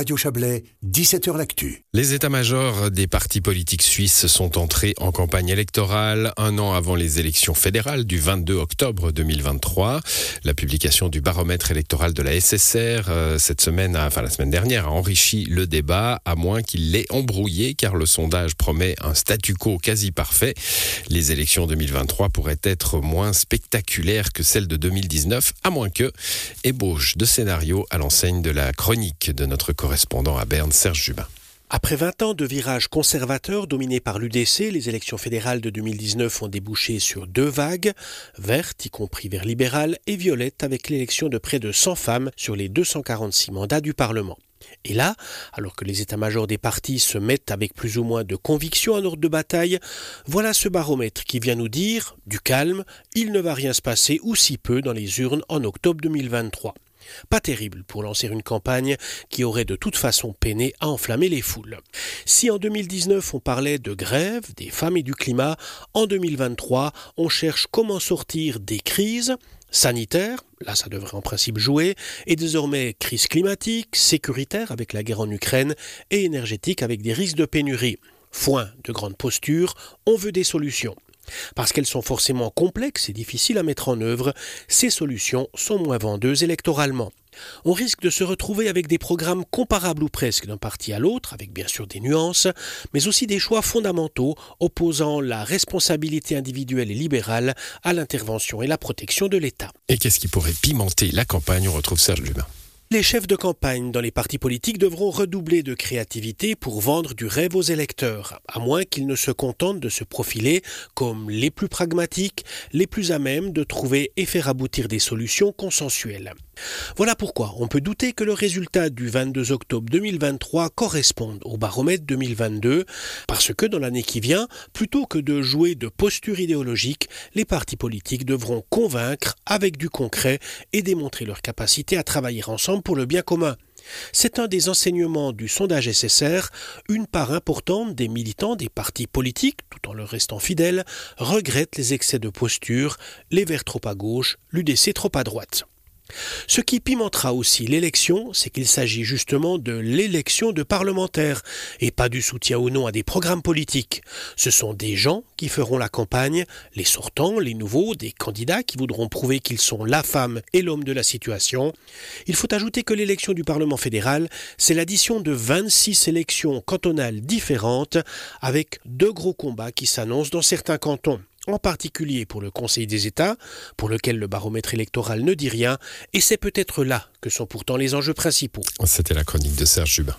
Radio Chablais, 17h L'Actu. Les états-majors des partis politiques suisses sont entrés en campagne électorale un an avant les élections fédérales du 22 octobre 2023. La publication du baromètre électoral de la SSR euh, cette semaine, enfin la semaine dernière, a enrichi le débat, à moins qu'il l'ait embrouillé, car le sondage promet un statu quo quasi parfait. Les élections 2023 pourraient être moins spectaculaires que celles de 2019, à moins que ébauche de scénario à l'enseigne de la chronique de notre correspondant à Berne, Serge Jubin. Après 20 ans de virage conservateur dominé par l'UDC, les élections fédérales de 2019 ont débouché sur deux vagues, vertes, y compris vers libéral, et violettes avec l'élection de près de 100 femmes sur les 246 mandats du Parlement. Et là, alors que les états-majors des partis se mettent avec plus ou moins de conviction en ordre de bataille, voilà ce baromètre qui vient nous dire, du calme, il ne va rien se passer ou si peu dans les urnes en octobre 2023. Pas terrible pour lancer une campagne qui aurait de toute façon peiné à enflammer les foules. Si en 2019 on parlait de grève, des femmes et du climat, en 2023 on cherche comment sortir des crises sanitaires, là ça devrait en principe jouer, et désormais crise climatique, sécuritaire avec la guerre en Ukraine et énergétique avec des risques de pénurie. Foin de grandes postures, on veut des solutions. Parce qu'elles sont forcément complexes et difficiles à mettre en œuvre, ces solutions sont moins vendeuses électoralement. On risque de se retrouver avec des programmes comparables ou presque d'un parti à l'autre, avec bien sûr des nuances, mais aussi des choix fondamentaux opposant la responsabilité individuelle et libérale à l'intervention et la protection de l'État. Et qu'est-ce qui pourrait pimenter la campagne? On retrouve Serge Lubin. Les chefs de campagne dans les partis politiques devront redoubler de créativité pour vendre du rêve aux électeurs, à moins qu'ils ne se contentent de se profiler comme les plus pragmatiques, les plus à même de trouver et faire aboutir des solutions consensuelles. Voilà pourquoi on peut douter que le résultat du 22 octobre 2023 corresponde au baromètre 2022, parce que dans l'année qui vient, plutôt que de jouer de posture idéologique, les partis politiques devront convaincre avec du concret et démontrer leur capacité à travailler ensemble pour le bien commun. C'est un des enseignements du sondage SSR. Une part importante des militants des partis politiques, tout en leur restant fidèles, regrettent les excès de posture, les Verts trop à gauche, l'UDC trop à droite. Ce qui pimentera aussi l'élection, c'est qu'il s'agit justement de l'élection de parlementaires et pas du soutien ou non à des programmes politiques. Ce sont des gens qui feront la campagne, les sortants, les nouveaux, des candidats qui voudront prouver qu'ils sont la femme et l'homme de la situation. Il faut ajouter que l'élection du Parlement fédéral, c'est l'addition de 26 élections cantonales différentes avec deux gros combats qui s'annoncent dans certains cantons en particulier pour le Conseil des États, pour lequel le baromètre électoral ne dit rien, et c'est peut-être là que sont pourtant les enjeux principaux. C'était la chronique de Serge Jubin.